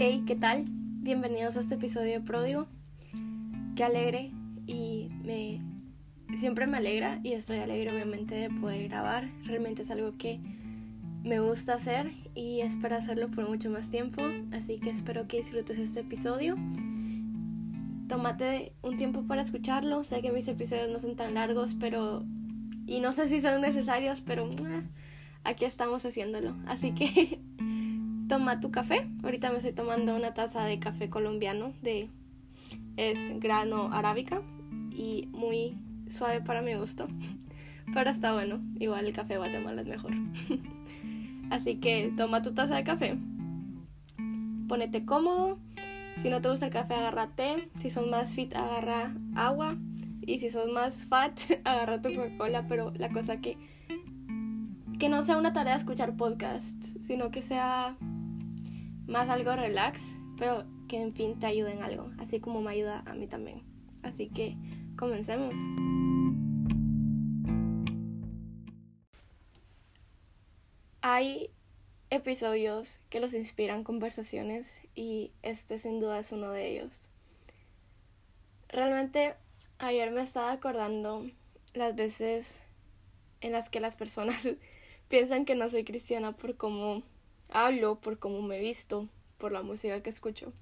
Hey, ¿qué tal? Bienvenidos a este episodio de Pródigo. Qué alegre y me siempre me alegra y estoy alegre obviamente de poder grabar. Realmente es algo que me gusta hacer y espero hacerlo por mucho más tiempo, así que espero que disfrutes este episodio. Tómate un tiempo para escucharlo. Sé que mis episodios no son tan largos, pero y no sé si son necesarios, pero ah, aquí estamos haciéndolo. Así que toma tu café. Ahorita me estoy tomando una taza de café colombiano de es grano arábica y muy suave para mi gusto. Pero está bueno. Igual el café de Guatemala es mejor. Así que toma tu taza de café. Ponete cómodo. Si no te gusta el café, agarra té. Si son más fit, agarra agua. Y si son más fat, agarra tu Coca-Cola. Pero la cosa que que no sea una tarea escuchar podcasts, sino que sea más algo relax, pero que en fin te ayude en algo, así como me ayuda a mí también. Así que comencemos. Hay episodios que los inspiran conversaciones y este sin duda es uno de ellos. Realmente ayer me estaba acordando las veces en las que las personas piensan que no soy cristiana por cómo hablo, por cómo me visto, por la música que escucho.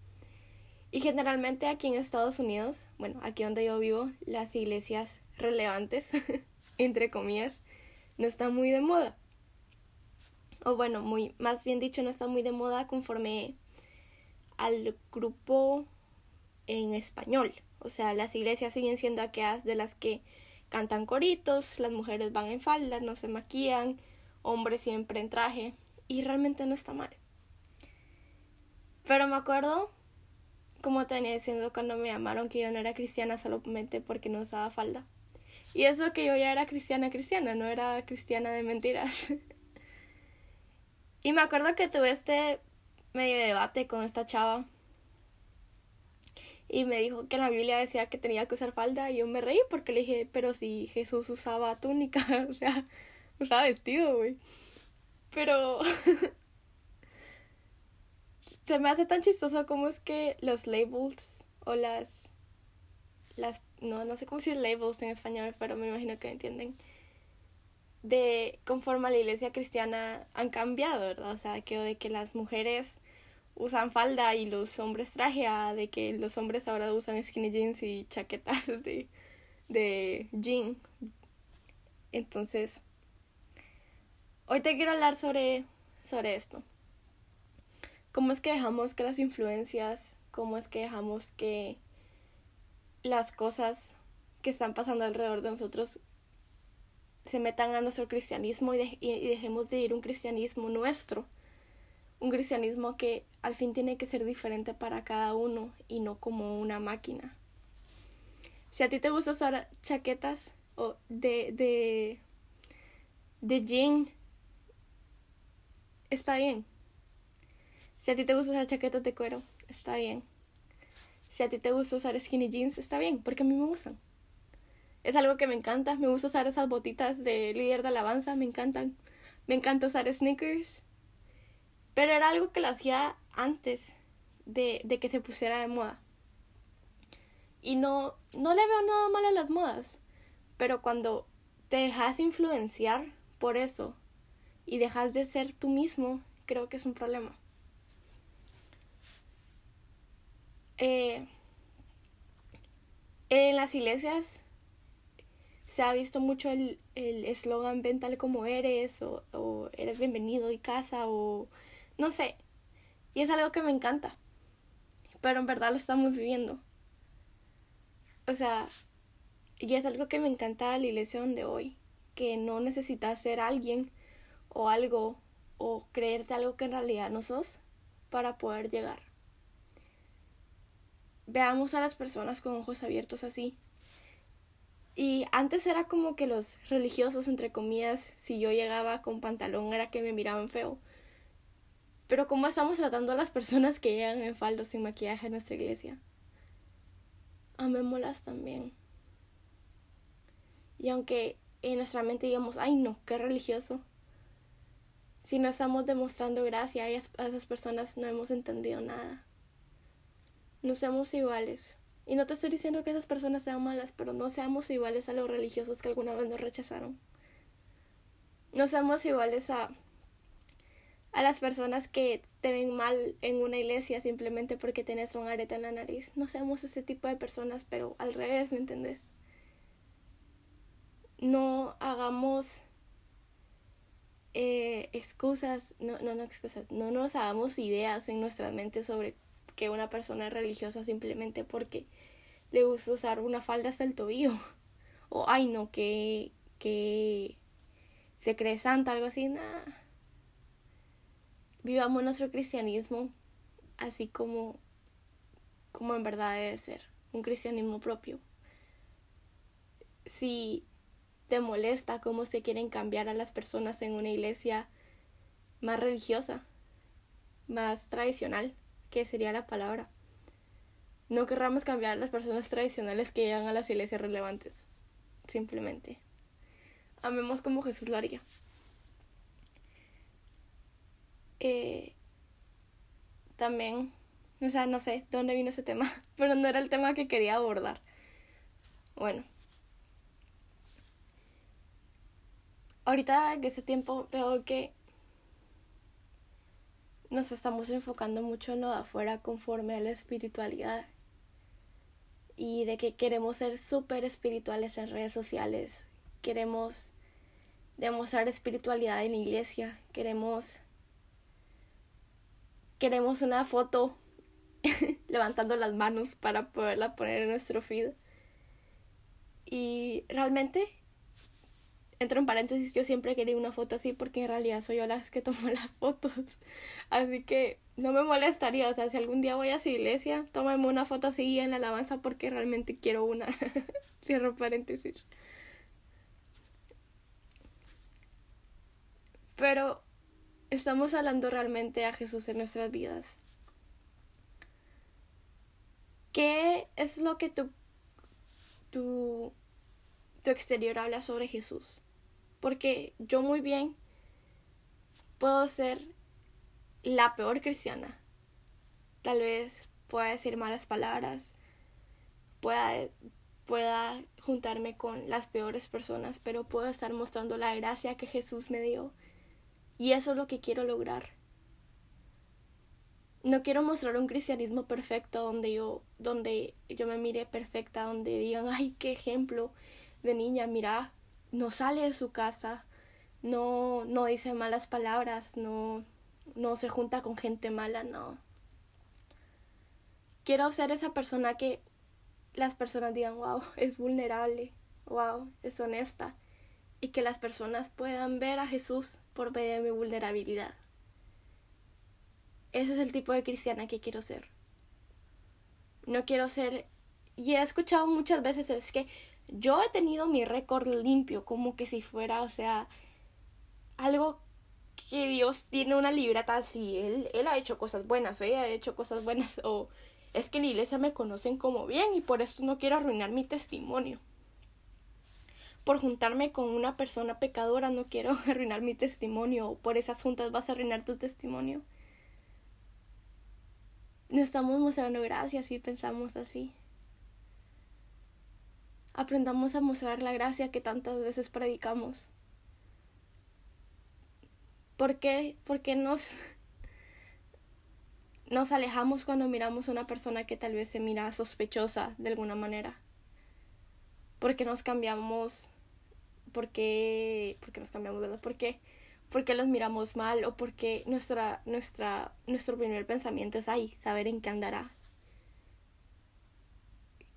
Y generalmente aquí en Estados Unidos, bueno, aquí donde yo vivo, las iglesias relevantes, entre comillas, no están muy de moda. O bueno, muy, más bien dicho, no está muy de moda conforme al grupo en español. O sea, las iglesias siguen siendo aquellas de las que cantan coritos, las mujeres van en falda, no se maquillan, hombres siempre en traje y realmente no está mal. Pero me acuerdo, como tenía diciendo cuando me llamaron que yo no era cristiana solamente porque no usaba falda. Y eso que yo ya era cristiana cristiana, no era cristiana de mentiras. y me acuerdo que tuve este medio debate con esta chava. Y me dijo que en la Biblia decía que tenía que usar falda y yo me reí porque le dije, pero si Jesús usaba túnica, o sea, usaba vestido, güey. Pero se me hace tan chistoso como es que los labels o las las no no sé cómo decir labels en español, pero me imagino que entienden. De conforme a la iglesia cristiana han cambiado, ¿verdad? O sea, que de que las mujeres usan falda y los hombres traje a de que los hombres ahora usan skinny jeans y chaquetas de de jean. Entonces, Hoy te quiero hablar sobre, sobre esto. ¿Cómo es que dejamos que las influencias, cómo es que dejamos que las cosas que están pasando alrededor de nosotros se metan a nuestro cristianismo y, dejemos de ir un cristianismo nuestro? Un cristianismo que al fin tiene que ser diferente para cada uno y no como una máquina. Si a ti te gusta usar chaquetas o de, de, de jean está bien. Si a ti te gusta usar chaquetas de cuero, está bien. Si a ti te gusta usar skinny jeans, está bien, porque a mí me gustan. Es algo que me encanta. Me gusta usar esas botitas de líder de alabanza, me encantan. Me encanta usar sneakers. Pero era algo que lo hacía antes de, de que se pusiera de moda. Y no, no le veo nada malo a las modas. Pero cuando te dejas influenciar por eso y dejas de ser tú mismo, creo que es un problema. Eh, en las iglesias se ha visto mucho el eslogan ven tal como eres o, o, eres bienvenido y casa o no sé. Y es algo que me encanta. Pero en verdad lo estamos viviendo. O sea, y es algo que me encanta la iglesia donde hoy. Que no necesitas ser alguien o algo o creerte algo que en realidad no sos para poder llegar. Veamos a las personas con ojos abiertos así. Y antes era como que los religiosos, entre comillas, si yo llegaba con pantalón era que me miraban feo. Pero ¿cómo estamos tratando a las personas que llegan en faldo sin maquillaje en nuestra iglesia? Amémoslas también. Y aunque en nuestra mente digamos, ay no, qué religioso, si no estamos demostrando gracia a esas personas no hemos entendido nada. no seamos iguales. Y no te estoy diciendo que esas personas sean malas, pero no seamos iguales a los religiosos que alguna vez nos rechazaron. No seamos iguales a, a las personas que te ven mal en una iglesia simplemente porque tienes un arete en la nariz. No seamos ese tipo de personas, pero al revés, ¿me entendés? No hagamos eh, excusas, no, no, no excusas, no nos hagamos ideas en nuestras mentes sobre que una persona es religiosa simplemente porque le gusta usar una falda hasta el tobillo. O, ay, no, que, que se cree santa, algo así, nada. Vivamos nuestro cristianismo así como, como en verdad debe ser, un cristianismo propio. Si te molesta cómo se quieren cambiar a las personas en una iglesia más religiosa, más tradicional, que sería la palabra. No querramos cambiar a las personas tradicionales que llegan a las iglesias relevantes. Simplemente. Amemos como Jesús lo haría. Eh, también, o sea, no sé de dónde vino ese tema, pero no era el tema que quería abordar. Bueno. Ahorita en ese tiempo veo que nos estamos enfocando mucho en lo de afuera conforme a la espiritualidad y de que queremos ser súper espirituales en redes sociales, queremos demostrar espiritualidad en la iglesia, queremos queremos una foto levantando las manos para poderla poner en nuestro feed. Y realmente entro en paréntesis, yo siempre quería una foto así porque en realidad soy yo las que tomo las fotos. Así que no me molestaría, o sea, si algún día voy a su iglesia, tómame una foto así en la alabanza porque realmente quiero una. Cierro paréntesis. Pero estamos hablando realmente a Jesús en nuestras vidas. ¿Qué es lo que tu, tu, tu exterior habla sobre Jesús? Porque yo muy bien puedo ser la peor cristiana. Tal vez pueda decir malas palabras, pueda, pueda juntarme con las peores personas, pero puedo estar mostrando la gracia que Jesús me dio. Y eso es lo que quiero lograr. No quiero mostrar un cristianismo perfecto donde yo, donde yo me mire perfecta, donde digan, ay, qué ejemplo de niña, mira, no sale de su casa, no, no dice malas palabras, no, no se junta con gente mala, no. Quiero ser esa persona que las personas digan, wow, es vulnerable, wow, es honesta, y que las personas puedan ver a Jesús por medio de mi vulnerabilidad. Ese es el tipo de cristiana que quiero ser. No quiero ser, y he escuchado muchas veces, es que yo he tenido mi récord limpio, como que si fuera, o sea, algo que Dios tiene una libreta así, él, él ha hecho cosas buenas, o ella ha hecho cosas buenas, o es que en la iglesia me conocen como bien y por eso no quiero arruinar mi testimonio. Por juntarme con una persona pecadora no quiero arruinar mi testimonio, o por esas juntas vas a arruinar tu testimonio. No estamos mostrando gracias si pensamos así. Aprendamos a mostrar la gracia que tantas veces predicamos. ¿Por qué? Porque nos, nos alejamos cuando miramos a una persona que tal vez se mira sospechosa de alguna manera. Porque nos cambiamos. Porque. Porque nos cambiamos, ¿verdad? Porque. Porque los miramos mal o porque nuestra, nuestra, nuestro primer pensamiento es ahí, saber en qué andará.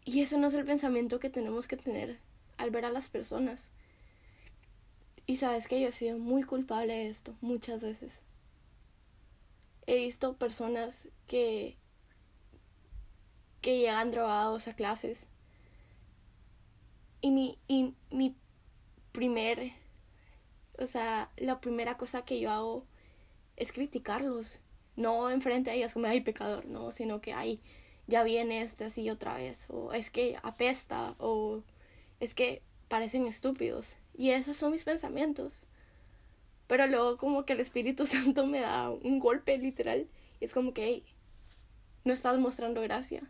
Y ese no es el pensamiento que tenemos que tener al ver a las personas. Y sabes que yo he sido muy culpable de esto muchas veces. He visto personas que que llegan drogados a clases. Y mi, y mi primer, o sea, la primera cosa que yo hago es criticarlos. No enfrente a ellos como, ay, pecador, no, sino que, ay, ya viene este así otra vez. O es que apesta, o es que parecen estúpidos. Y esos son mis pensamientos. Pero luego como que el Espíritu Santo me da un golpe literal. Y es como que, no estás mostrando gracia.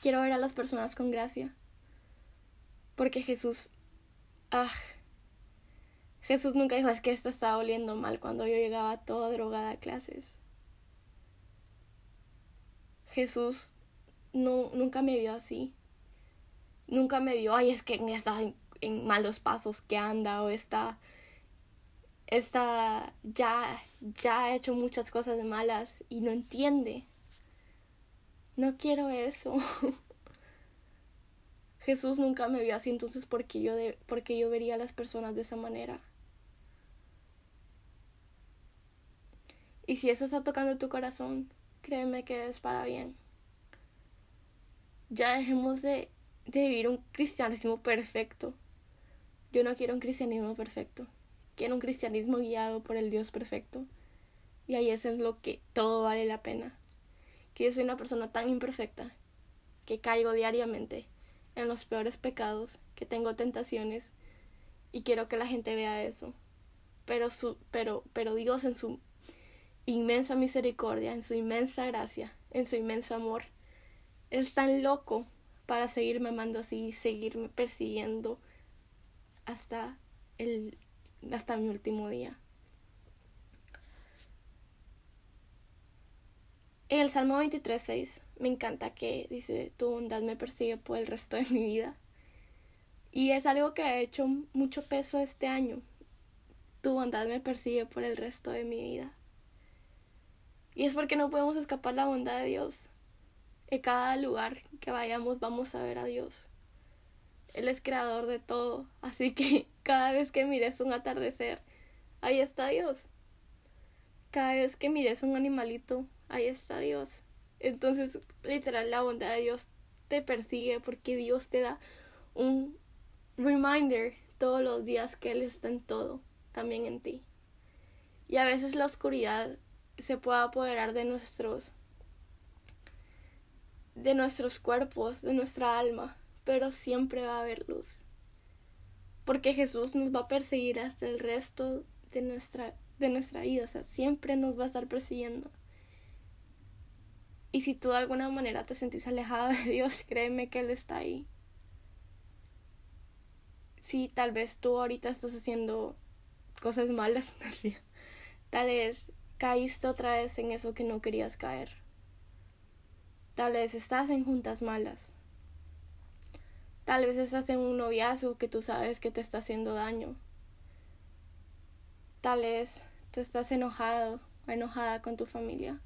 Quiero ver a las personas con gracia. Porque Jesús... Ah, Jesús nunca dijo, es que esto estaba oliendo mal cuando yo llegaba toda drogada a clases. Jesús no, nunca me vio así. Nunca me vio, ay, es que está en, en malos pasos que anda o está, está, ya, ya ha hecho muchas cosas malas y no entiende. No quiero eso. Jesús nunca me vio así, entonces ¿por qué yo, de, porque yo vería a las personas de esa manera? Y si eso está tocando tu corazón, créeme que es para bien. Ya dejemos de, de vivir un cristianismo perfecto. Yo no quiero un cristianismo perfecto. Quiero un cristianismo guiado por el Dios perfecto. Y ahí es en lo que todo vale la pena. Que yo soy una persona tan imperfecta que caigo diariamente en los peores pecados, que tengo tentaciones y quiero que la gente vea eso. Pero su pero pero Dios en su inmensa misericordia, en su inmensa gracia, en su inmenso amor, es tan loco para seguirme amando así y seguirme persiguiendo hasta el hasta mi último día. En el Salmo 23.6 me encanta que dice, tu bondad me persigue por el resto de mi vida. Y es algo que ha hecho mucho peso este año. Tu bondad me persigue por el resto de mi vida. Y es porque no podemos escapar la bondad de Dios. En cada lugar que vayamos vamos a ver a Dios. Él es creador de todo. Así que cada vez que mires un atardecer, ahí está Dios. Cada vez que mires un animalito, ahí está Dios. Entonces, literal, la bondad de Dios te persigue porque Dios te da un reminder todos los días que Él está en todo, también en ti. Y a veces la oscuridad se puede apoderar de nuestros de nuestros cuerpos, de nuestra alma, pero siempre va a haber luz. Porque Jesús nos va a perseguir hasta el resto de nuestra de nuestra vida, o sea, siempre nos va a estar persiguiendo. Y si tú de alguna manera te sentís alejado de Dios, créeme que Él está ahí. Si tal vez tú ahorita estás haciendo cosas malas, tal vez caíste otra vez en eso que no querías caer. Tal vez estás en juntas malas. Tal vez estás en un noviazgo que tú sabes que te está haciendo daño. Tal vez tú estás enojado o enojada con tu familia.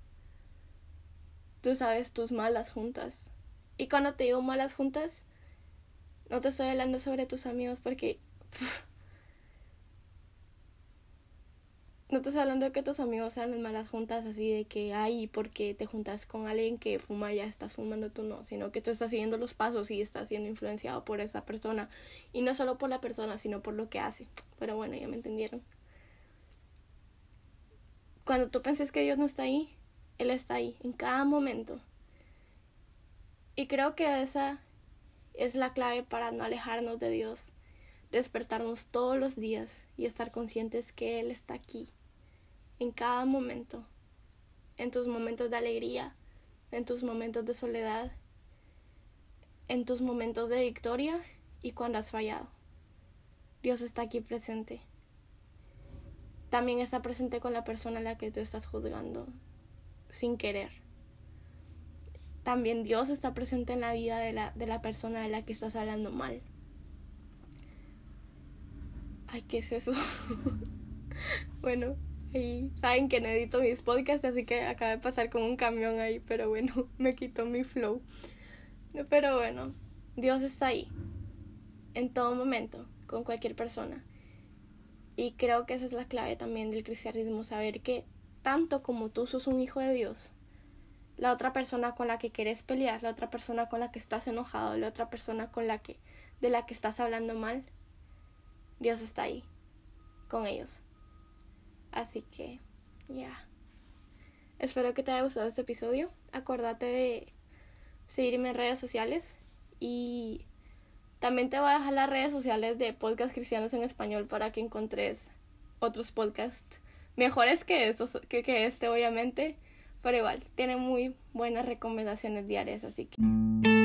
Tú sabes tus malas juntas. Y cuando te digo malas juntas, no te estoy hablando sobre tus amigos porque... no estoy hablando de que tus amigos sean las malas juntas así de que ay porque te juntas con alguien que fuma ya estás fumando tú no sino que tú estás siguiendo los pasos y estás siendo influenciado por esa persona. Y no solo por la persona sino por lo que hace. Pero bueno ya me entendieron. Cuando tú penses que Dios no está ahí, Él está ahí, en cada momento. Y creo que esa es la clave para no alejarnos de Dios, despertarnos todos los días y estar conscientes que Él está aquí, en cada momento, en tus momentos de alegría, en tus momentos de soledad, en tus momentos de victoria y cuando has fallado. Dios está aquí presente también está presente con la persona a la que tú estás juzgando sin querer. También Dios está presente en la vida de la, de la persona de la que estás hablando mal. Ay, ¿qué es eso? bueno, ahí saben que edito mis podcasts, así que acaba de pasar con un camión ahí, pero bueno, me quitó mi flow. Pero bueno, Dios está ahí, en todo momento, con cualquier persona. Y creo que esa es la clave también del cristianismo, saber que tanto como tú sos un hijo de Dios, la otra persona con la que quieres pelear, la otra persona con la que estás enojado, la otra persona con la que de la que estás hablando mal, Dios está ahí con ellos. Así que ya. Espero que te haya gustado este episodio. Acuérdate de seguirme en redes sociales y también te voy a dejar las redes sociales de podcast cristianos en español para que encontres otros podcasts mejores que estos, que, que este obviamente, pero igual, tiene muy buenas recomendaciones diarias, así que...